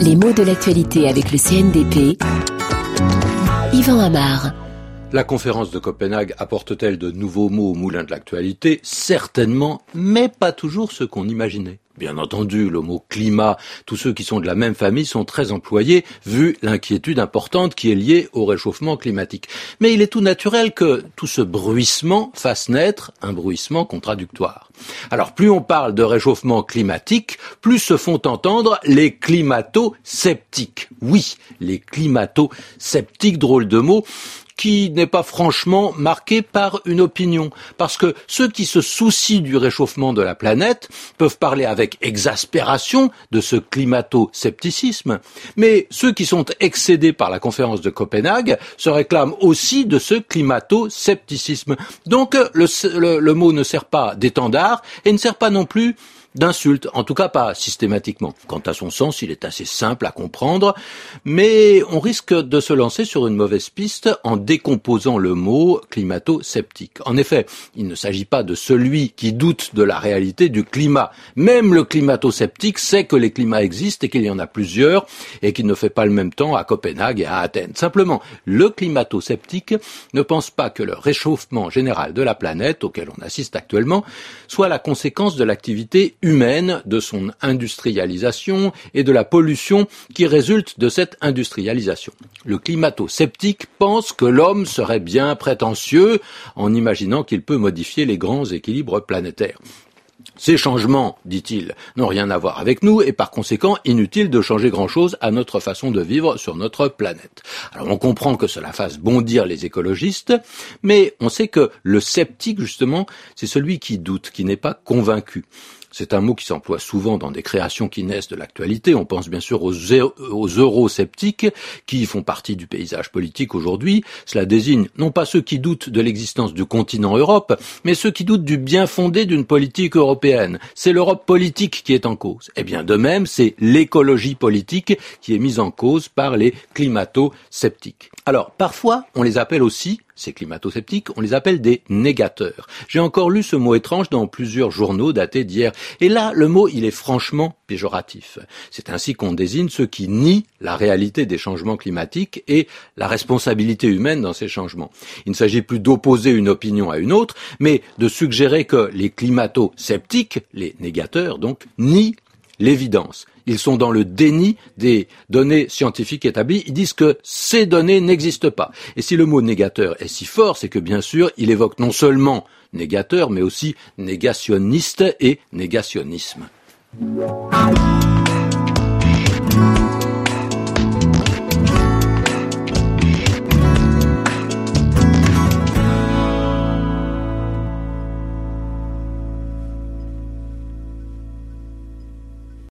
Les mots de l'actualité avec le CNDP. Yvan Amar. La conférence de Copenhague apporte-t-elle de nouveaux mots au moulin de l'actualité? Certainement, mais pas toujours ce qu'on imaginait. Bien entendu, le mot climat, tous ceux qui sont de la même famille sont très employés, vu l'inquiétude importante qui est liée au réchauffement climatique. Mais il est tout naturel que tout ce bruissement fasse naître un bruissement contradictoire. Alors plus on parle de réchauffement climatique, plus se font entendre les climato-sceptiques. Oui, les climato-sceptiques, drôle de mot, qui n'est pas franchement marqué par une opinion. Parce que ceux qui se soucient du réchauffement de la planète peuvent parler avec exaspération de ce climato-scepticisme, mais ceux qui sont excédés par la conférence de Copenhague se réclament aussi de ce climato-scepticisme. Donc le, le mot ne sert pas d'étendard et ne sert pas non plus d'insultes, en tout cas pas systématiquement. Quant à son sens, il est assez simple à comprendre, mais on risque de se lancer sur une mauvaise piste en décomposant le mot climato-sceptique. En effet, il ne s'agit pas de celui qui doute de la réalité du climat. Même le climato-sceptique sait que les climats existent et qu'il y en a plusieurs et qu'il ne fait pas le même temps à Copenhague et à Athènes. Simplement, le climato-sceptique ne pense pas que le réchauffement général de la planète auquel on assiste actuellement soit la conséquence de l'activité humaine, de son industrialisation et de la pollution qui résulte de cette industrialisation. Le climato-sceptique pense que l'homme serait bien prétentieux en imaginant qu'il peut modifier les grands équilibres planétaires. Ces changements, dit-il, n'ont rien à voir avec nous et par conséquent inutile de changer grand-chose à notre façon de vivre sur notre planète. Alors on comprend que cela fasse bondir les écologistes, mais on sait que le sceptique, justement, c'est celui qui doute, qui n'est pas convaincu. C'est un mot qui s'emploie souvent dans des créations qui naissent de l'actualité. On pense bien sûr aux, eurosceptiques qui font partie du paysage politique aujourd'hui. Cela désigne non pas ceux qui doutent de l'existence du continent Europe, mais ceux qui doutent du bien fondé d'une politique européenne. C'est l'Europe politique qui est en cause. Eh bien, de même, c'est l'écologie politique qui est mise en cause par les climato-sceptiques. Alors, parfois, on les appelle aussi ces climato-sceptiques, on les appelle des négateurs. J'ai encore lu ce mot étrange dans plusieurs journaux datés d'hier. Et là, le mot, il est franchement péjoratif. C'est ainsi qu'on désigne ceux qui nient la réalité des changements climatiques et la responsabilité humaine dans ces changements. Il ne s'agit plus d'opposer une opinion à une autre, mais de suggérer que les climato-sceptiques, les négateurs donc, nient l'évidence. Ils sont dans le déni des données scientifiques établies. Ils disent que ces données n'existent pas. Et si le mot négateur est si fort, c'est que bien sûr, il évoque non seulement négateur, mais aussi négationniste et négationnisme.